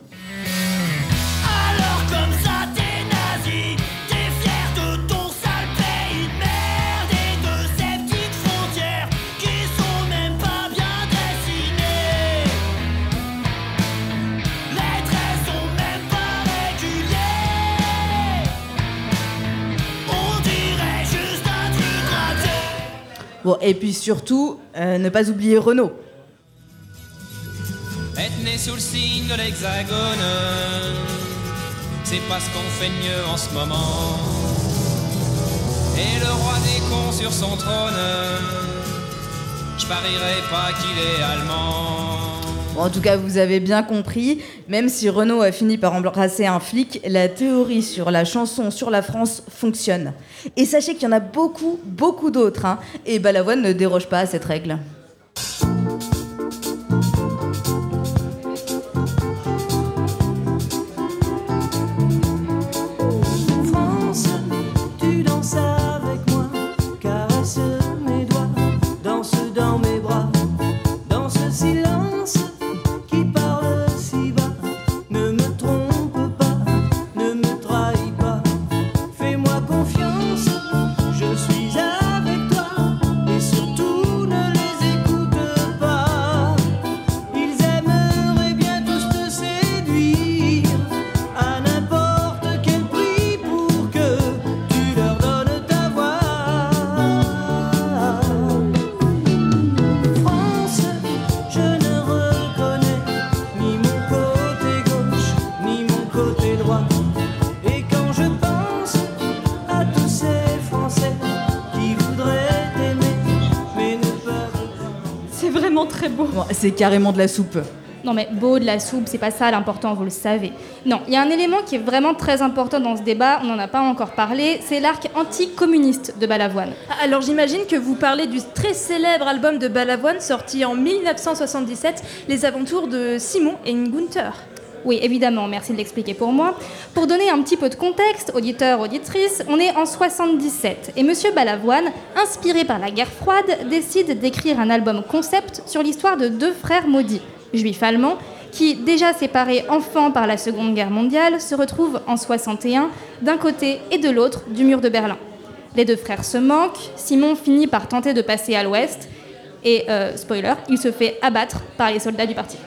Bon, et puis surtout, euh, ne pas oublier Renault. Être né sous le signe de l'hexagone, c'est pas ce qu'on fait mieux en ce moment. Et le roi des cons sur son trône, je parierais pas qu'il est allemand. En tout cas, vous avez bien compris, même si Renault a fini par embrasser un flic, la théorie sur la chanson sur la France fonctionne. Et sachez qu'il y en a beaucoup, beaucoup d'autres, hein, et Balavoine ne déroge pas à cette règle. C'est carrément de la soupe. Non mais beau de la soupe, c'est pas ça l'important, vous le savez. Non, il y a un élément qui est vraiment très important dans ce débat, on n'en a pas encore parlé, c'est l'arc anticommuniste de Balavoine. Alors j'imagine que vous parlez du très célèbre album de Balavoine sorti en 1977, Les aventures de Simon et Gunther. Oui, évidemment, merci de l'expliquer pour moi. Pour donner un petit peu de contexte, auditeurs, auditrices, on est en 77 et Monsieur Balavoine, inspiré par la guerre froide, décide d'écrire un album concept sur l'histoire de deux frères maudits, juifs allemands, qui, déjà séparés enfants par la Seconde Guerre mondiale, se retrouvent en 61 d'un côté et de l'autre du mur de Berlin. Les deux frères se manquent, Simon finit par tenter de passer à l'ouest et, euh, spoiler, il se fait abattre par les soldats du parti.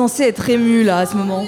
Censé être ému là à ce moment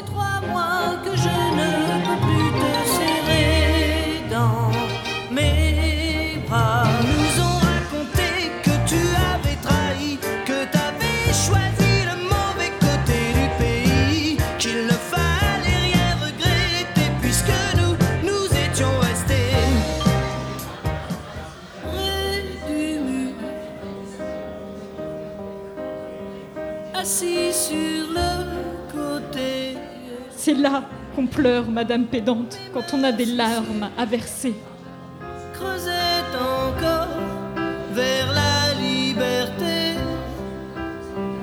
qu'on pleure, Madame Pédante, quand on a des larmes à verser. creusait encore vers la liberté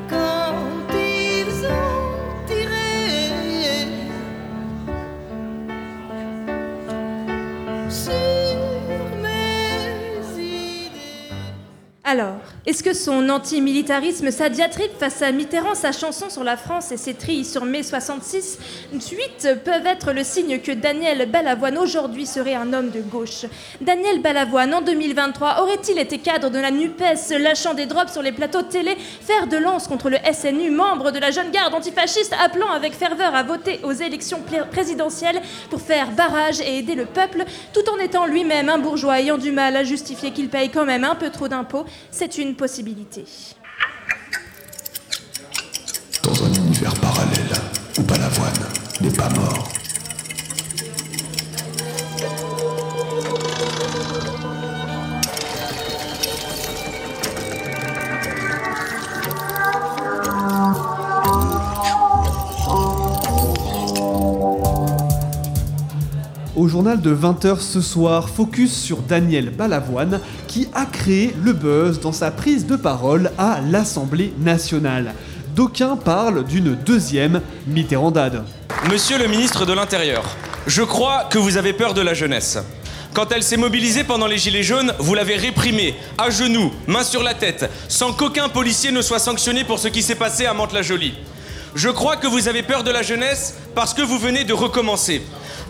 quand ils ont tiré sur mes idées. Alors, est-ce que son antimilitarisme, sa diatribe face à Mitterrand, sa chanson sur la France et ses trilles sur mai 66, 8 peuvent être le signe que Daniel Balavoine aujourd'hui serait un homme de gauche? Daniel Balavoine, en 2023, aurait-il été cadre de la NUPES, lâchant des drops sur les plateaux télé, fer de lance contre le SNU, membre de la jeune garde antifasciste, appelant avec ferveur à voter aux élections présidentielles pour faire barrage et aider le peuple, tout en étant lui-même un bourgeois ayant du mal à justifier qu'il paye quand même un peu trop d'impôts? Possibilité. Dans un univers parallèle où Balavoine n'est pas mort. Journal de 20h ce soir, focus sur Daniel Balavoine qui a créé le buzz dans sa prise de parole à l'Assemblée nationale. D'aucuns parlent d'une deuxième Mitterrandade. Monsieur le ministre de l'Intérieur, je crois que vous avez peur de la jeunesse. Quand elle s'est mobilisée pendant les Gilets jaunes, vous l'avez réprimée, à genoux, main sur la tête, sans qu'aucun policier ne soit sanctionné pour ce qui s'est passé à Mantes-la-Jolie. Je crois que vous avez peur de la jeunesse parce que vous venez de recommencer.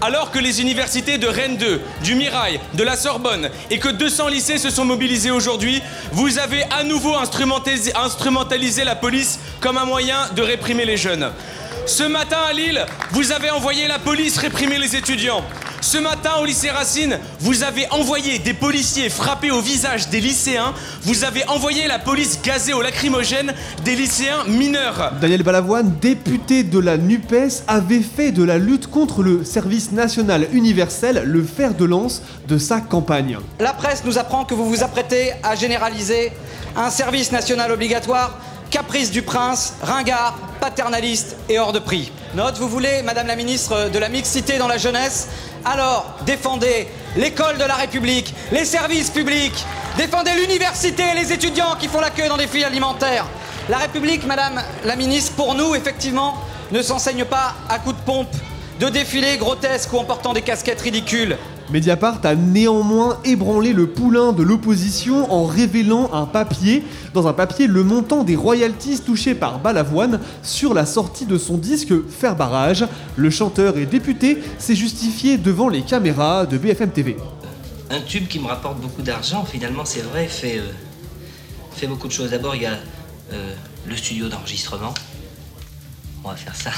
Alors que les universités de Rennes 2, du Mirail, de la Sorbonne et que 200 lycées se sont mobilisés aujourd'hui, vous avez à nouveau instrumentalisé, instrumentalisé la police comme un moyen de réprimer les jeunes. Ce matin à Lille, vous avez envoyé la police réprimer les étudiants. Ce matin au lycée Racine, vous avez envoyé des policiers frapper au visage des lycéens. Vous avez envoyé la police gazer au lacrymogène des lycéens mineurs. Daniel Balavoine, député de la NUPES, avait fait de la lutte contre le service national universel le fer de lance de sa campagne. La presse nous apprend que vous vous apprêtez à généraliser un service national obligatoire, caprice du prince, ringard, paternaliste et hors de prix. Note, vous voulez, Madame la ministre, de la mixité dans la jeunesse Alors, défendez l'école de la République, les services publics, défendez l'université et les étudiants qui font la queue dans des fils alimentaires. La République, Madame la ministre, pour nous, effectivement, ne s'enseigne pas à coups de pompe, de défilés grotesques ou en portant des casquettes ridicules. Mediapart a néanmoins ébranlé le poulain de l'opposition en révélant un papier, dans un papier le montant des royalties touchées par Balavoine sur la sortie de son disque Faire barrage. Le chanteur et député s'est justifié devant les caméras de BFM TV. Un tube qui me rapporte beaucoup d'argent, finalement, c'est vrai, fait, euh, fait beaucoup de choses. D'abord, il y a euh, le studio d'enregistrement. On va faire ça.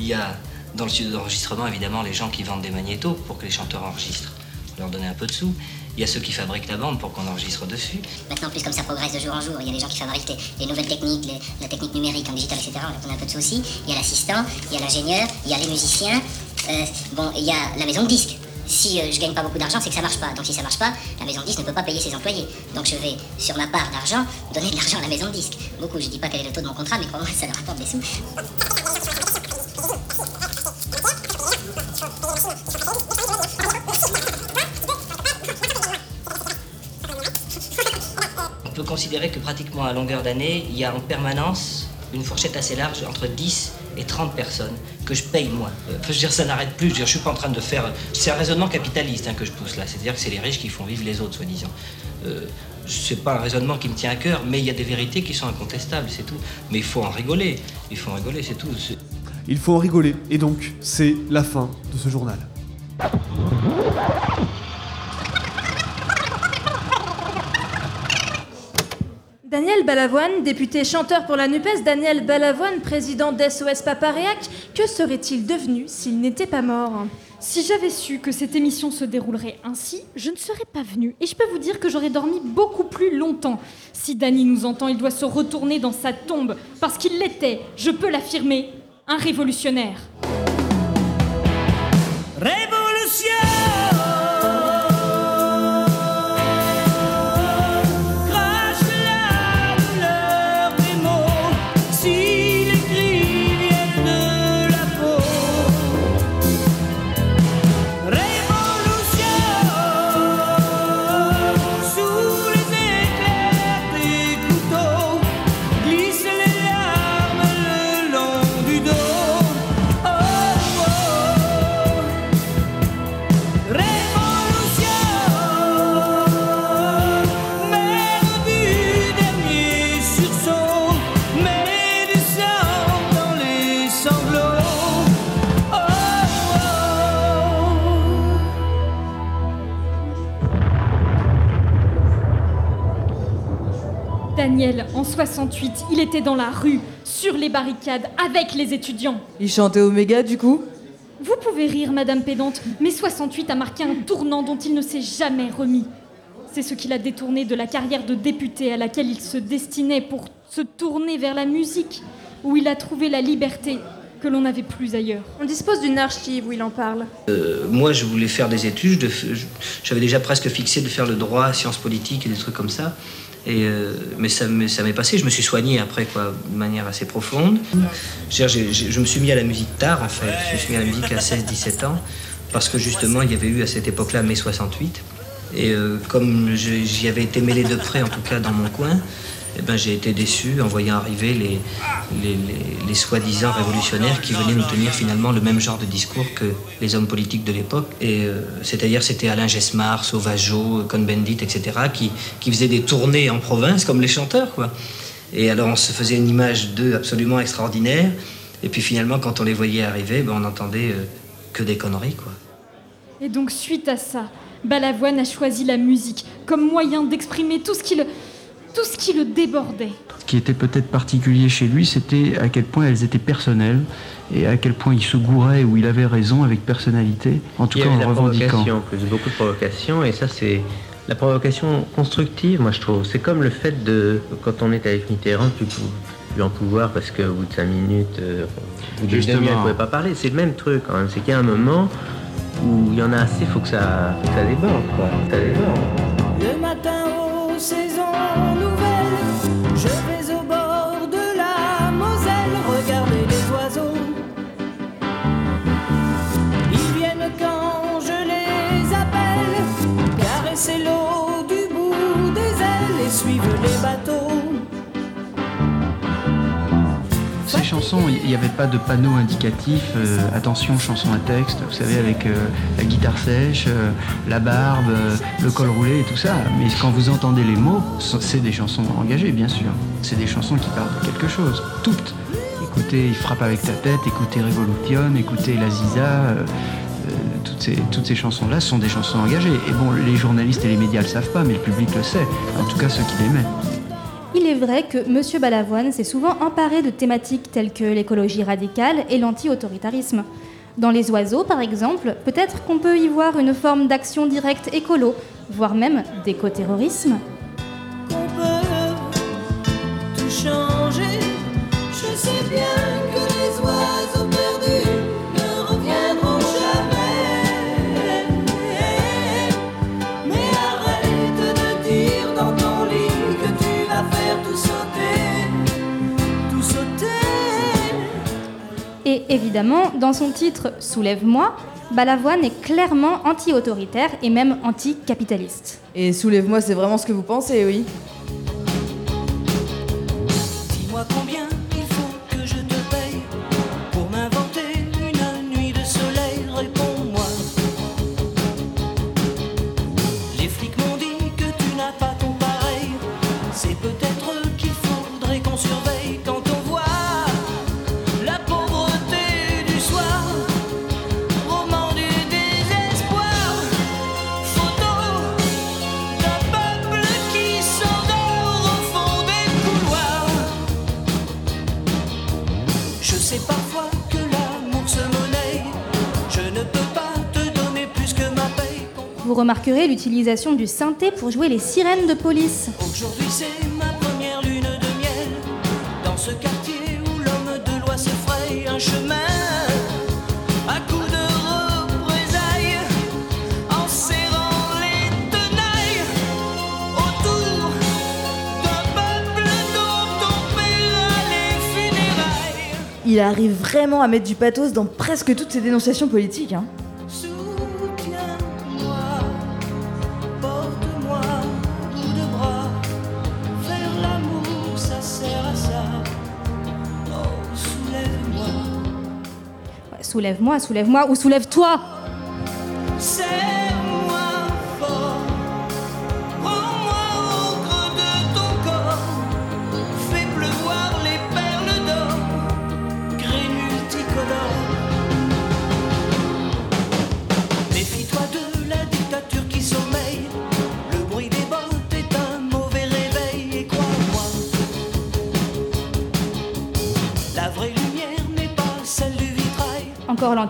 Il y a dans le studio d'enregistrement, évidemment, les gens qui vendent des magnétos pour que les chanteurs enregistrent. On leur donner un peu de sous. Il y a ceux qui fabriquent la bande pour qu'on enregistre dessus. Maintenant, en plus, comme ça progresse de jour en jour, il y a des gens qui fabriquent les, les nouvelles techniques, les- la technique numérique en digital, etc. On donne un peu de sous aussi. Il y a l'assistant, il y a l'ingénieur, il y a les musiciens. Euh, bon, il y a la maison de disques. Si euh, je gagne pas beaucoup d'argent, c'est que ça marche pas. Donc si ça marche pas, la maison de disques ne peut pas payer ses employés. Donc je vais, sur ma part d'argent, donner de l'argent à la maison de disques. Beaucoup, je dis pas quel est le taux de mon contrat, mais crois-moi, ça leur rapporte des sous. On peut considérer que pratiquement à longueur d'année, il y a en permanence une fourchette assez large entre 10 et 30 personnes que je paye moi. Euh, je veux dire, ça n'arrête plus. Je veux dire, je suis pas en train de faire. C'est un raisonnement capitaliste hein, que je pousse là. C'est-à-dire que c'est les riches qui font vivre les autres, soi-disant. Euh, c'est pas un raisonnement qui me tient à cœur, mais il y a des vérités qui sont incontestables, c'est tout. Mais il faut en rigoler. Il faut en rigoler, c'est tout. Il faut en rigoler, et donc c'est la fin de ce journal. Daniel Balavoine, député chanteur pour la NUPES, Daniel Balavoine, président d'SOS Paparéac, que serait-il devenu s'il n'était pas mort? Si j'avais su que cette émission se déroulerait ainsi, je ne serais pas venue. Et je peux vous dire que j'aurais dormi beaucoup plus longtemps. Si Danny nous entend, il doit se retourner dans sa tombe, parce qu'il l'était, je peux l'affirmer, un révolutionnaire. Crache 68, il était dans la rue, sur les barricades, avec les étudiants. Il chantait Oméga du coup? Vous pouvez rire, Madame Pédante, mais 68 a marqué un tournant dont il ne s'est jamais remis. C'est ce qui l'a détourné de la carrière de député à laquelle il se destinait pour se tourner vers la musique, où il a trouvé la liberté que l'on n'avait plus ailleurs. On dispose d'une archive où il en parle. Euh, moi, je voulais faire des études. J'avais déjà presque fixé de faire le droit, sciences politiques et des trucs comme ça. Et, euh, mais ça m'est passé. Je me suis soigné après, quoi, de manière assez profonde. Je, me suis mis à la musique tard, en fait. Je me suis mis à la musique à 16-17 ans, parce que justement, il y avait eu à cette époque-là mai 68. Et euh, comme j'y avais été mêlé de près, en tout cas dans mon coin, eh ben, j'ai été déçu en voyant arriver les, soi-disant révolutionnaires qui venaient nous tenir finalement le même genre de discours que les hommes politiques de l'époque. Et euh, c'est-à-dire c'était Alain Gesmar, Sauvageau, Cohn-Bendit, etc., qui, qui faisaient des tournées en province comme les chanteurs. Et alors on se faisait une image d'eux absolument extraordinaire. Et puis finalement, quand on les voyait arriver, ben, on entendait euh, que des conneries, quoi. Et donc, suite à ça, Balavoine a choisi la musique comme moyen d'exprimer tout ce qui le, tout ce qui le débordait. Ce qui était peut-être particulier chez lui, c'était à quel point elles étaient personnelles et à quel point il se gourait ou il avait raison avec personnalité, en tout Il y cas avait en de la revendiquant. provocation, en plus, beaucoup de provocation, et ça c'est la provocation constructive, moi je trouve. C'est comme le fait de, quand on est avec Mitterrand, plus, pou- plus en pouvoir parce qu'au bout de 5 minutes, euh, demi-heure, on ne pouvait pas parler. C'est le même truc quand même, c'est qu'il y a un moment où il y en a assez, il faut que ça, faut que ça déborde, quoi. Faut que ça déborde. Le matin aux saisons Il n'y avait pas de panneau indicatif, euh, attention chanson à texte, vous savez, avec euh, la guitare sèche, euh, la barbe, le col roulé et tout ça. Mais quand vous entendez les mots, ce- c'est des chansons engagées, bien sûr. C'est des chansons qui parlent de quelque chose, toutes. Écoutez, il frappe avec ta tête, écoutez Révolution, écoutez La Ziza. toutes ces, toutes ces chansons-là sont des chansons engagées. Et bon, les journalistes et les médias le savent pas, mais le public le sait. En tout cas, ceux qui l'aimaient. Il est vrai que M. Balavoine s'est souvent emparé de thématiques telles que l'écologie radicale et l'anti-autoritarisme. Dans Les Oiseaux, par exemple, peut-être qu'on peut y voir une forme d'action directe écolo, voire même d'écoterrorisme. Évidemment, dans son titre Soulève-moi, Balavoine est clairement anti-autoritaire et même anti-capitaliste. Et soulève-moi, c'est vraiment ce que vous pensez, oui. Dis-moi combien Vous remarquerez l'utilisation du synthé pour jouer les sirènes de police. Aujourd'hui c'est ma première lune de miel. Dans ce quartier où l'homme de loi se fraye un chemin. À coups de représailles, en serrant les tenailles autour d'un peuple dont on paiera les funérailles. Il arrive vraiment à mettre du pathos dans presque toutes ses dénonciations politiques. hein. Soulève-moi, soulève-moi ou soulève-toi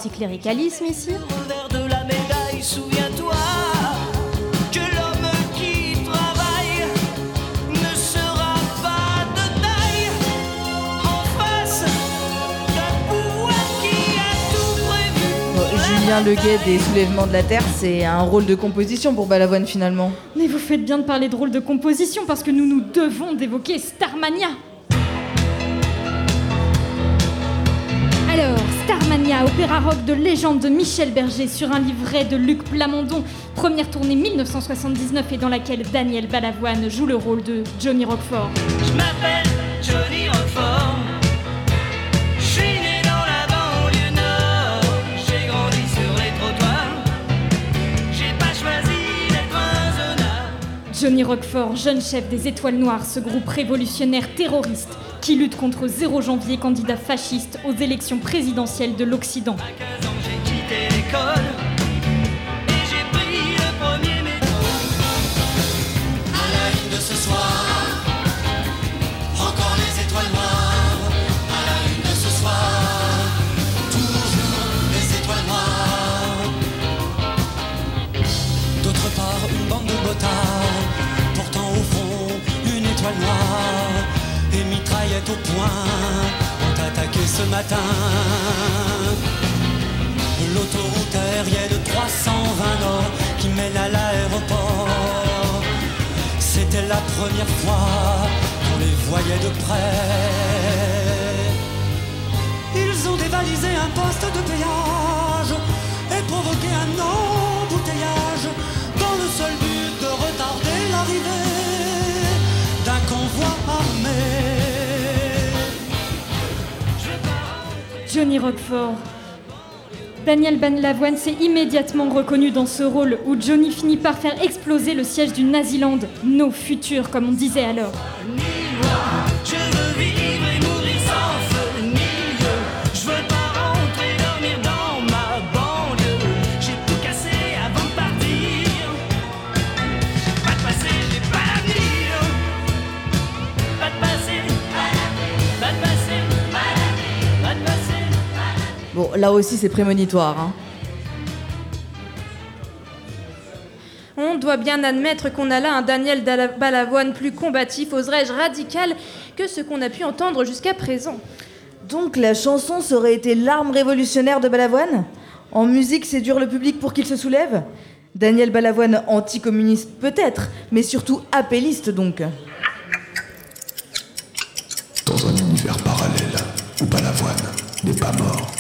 prévu. Bon, Julien Leguet des Soulèvements de la Terre, c'est un rôle de composition pour Balavoine finalement. Mais vous faites bien de parler de rôle de composition parce que nous nous devons d'évoquer Starmania. Starmania, opéra rock de légende de Michel Berger sur un livret de Luc Plamondon, première tournée 1979 et dans laquelle Daniel Balavoine joue le rôle de Johnny Roquefort. Je m'appelle Johnny Roquefort, jeune chef des Étoiles Noires, ce groupe révolutionnaire terroriste qui lutte contre 0 janvier, candidat fasciste aux élections présidentielles de l'Occident. Au poing, ont attaqué ce matin. L'autoroute aérienne 320 Nord qui mène à l'aéroport. C'était la première fois qu'on les voyait de près. Ils ont dévalisé un poste de péage et provoqué un embouteillage dans le seul but de retarder l'arrivée d'un convoi armé. Johnny Roquefort. Daniel Balavoine s'est immédiatement reconnu dans ce rôle où Johnny finit par faire exploser le siège du Naziland, nos futurs comme on disait alors. Là aussi c'est prémonitoire. hein. On doit bien admettre qu'on a là un Daniel Balavoine plus combatif, oserais-je radical, que ce qu'on a pu entendre jusqu'à présent. Donc la chanson serait été l'arme révolutionnaire de Balavoine? En musique, séduire le public pour qu'il se soulève? Daniel Balavoine anticommuniste peut-être, mais surtout appelliste donc. Dans un univers parallèle où Balavoine n'est pas mort.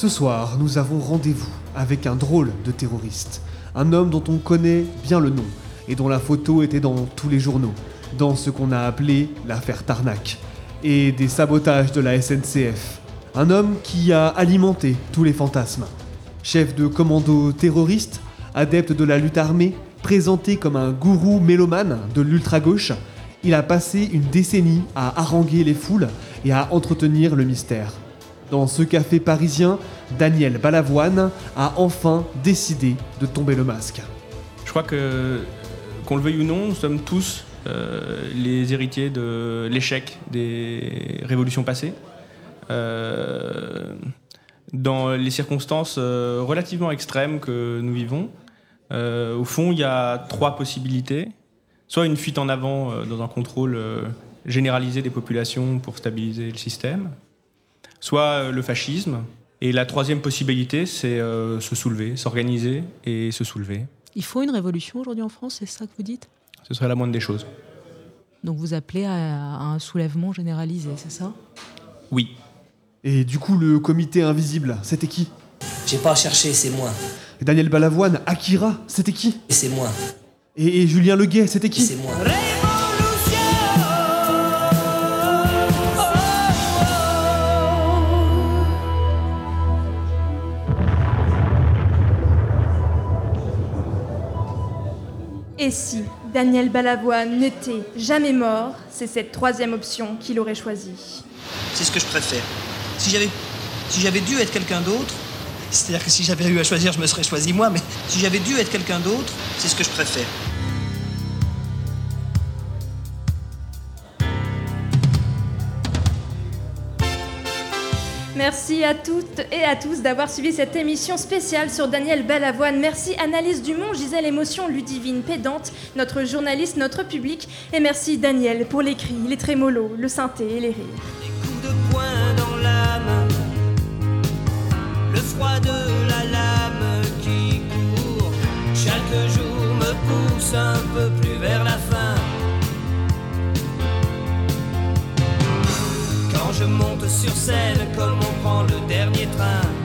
Ce soir, nous avons rendez-vous avec un drôle de terroriste. Un homme dont on connaît bien le nom et dont la photo était dans tous les journaux, dans ce qu'on a appelé l'affaire Tarnac et des sabotages de la SNCF. Un homme qui a alimenté tous les fantasmes. Chef de commando terroriste, adepte de la lutte armée, Présenté comme un gourou mélomane de l'ultra-gauche, il a passé une décennie à haranguer les foules et à entretenir le mystère. Dans ce café parisien, Daniel Balavoine a enfin décidé de tomber le masque. Je crois que, qu'on le veuille ou non, nous sommes tous euh, les héritiers de l'échec des révolutions passées. Euh, dans les circonstances euh, relativement extrêmes que nous vivons, au fond, il y a trois possibilités. Soit une fuite en avant dans un contrôle généralisé des populations pour stabiliser le système, soit euh, le fascisme. Et la troisième possibilité, c'est euh, se soulever, s'organiser et se soulever. Il faut une révolution aujourd'hui en France, c'est ça que vous dites? Ce serait la moindre des choses. Donc vous appelez à, à un soulèvement généralisé, c'est ça? Oui. Et du coup, le comité invisible, c'était qui? J'ai pas à chercher, c'est moi. Et Daniel Balavoine, Akira, c'était qui? Et c'est moi. et, et Julien Leguet, c'était qui? C'est moi. Et si Daniel Balavoine n'était jamais mort, c'est cette troisième option qu'il aurait choisie. C'est ce que je préfère. Si j'avais, si j'avais dû être quelqu'un d'autre, c'est-à-dire que si j'avais eu à choisir, je me serais choisi moi, mais si j'avais dû être quelqu'un d'autre, c'est ce que je préfère. Merci à toutes et à tous d'avoir suivi cette émission spéciale sur Daniel Balavoine. Merci Annalise Dumont, Gisèle Émotion, Ludivine Pédante, notre journaliste, notre public. Et merci Daniel pour les cris, les trémolos, le synthé et les rires. poing dans le froid de la lame qui court. Chaque jour me pousse un peu plus vers la fin. Je monte sur scène, comme on prend le dernier train.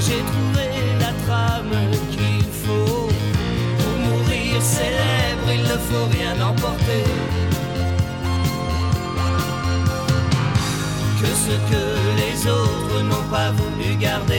J'ai trouvé la trame qu'il faut. Pour mourir célèbre, il ne faut rien emporter. Que ce que les autres n'ont pas voulu garder.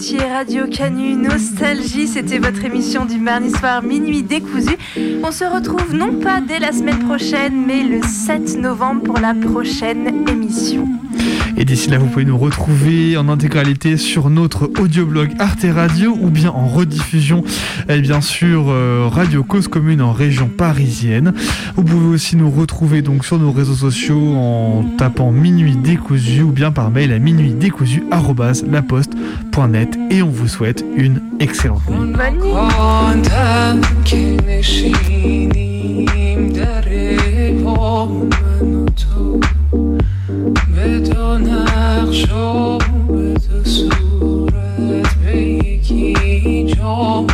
Radio Canu Nostalgie, c'était votre émission du mardi soir minuit décousu. On se retrouve non pas dès la semaine prochaine, mais le 7 novembre pour la prochaine émission. Et d'ici là, vous pouvez nous retrouver en intégralité sur notre audioblog Arte Radio ou bien en rediffusion, et bien sûr, euh, Radio Cause Commune en région parisienne. Vous pouvez aussi nous retrouver donc sur nos réseaux sociaux en tapant Minuit Décousu ou bien par mail à minuitdécousu.net et on vous souhaite une excellente nuit. Bonne nuit. جام به تو صورت به یکی جام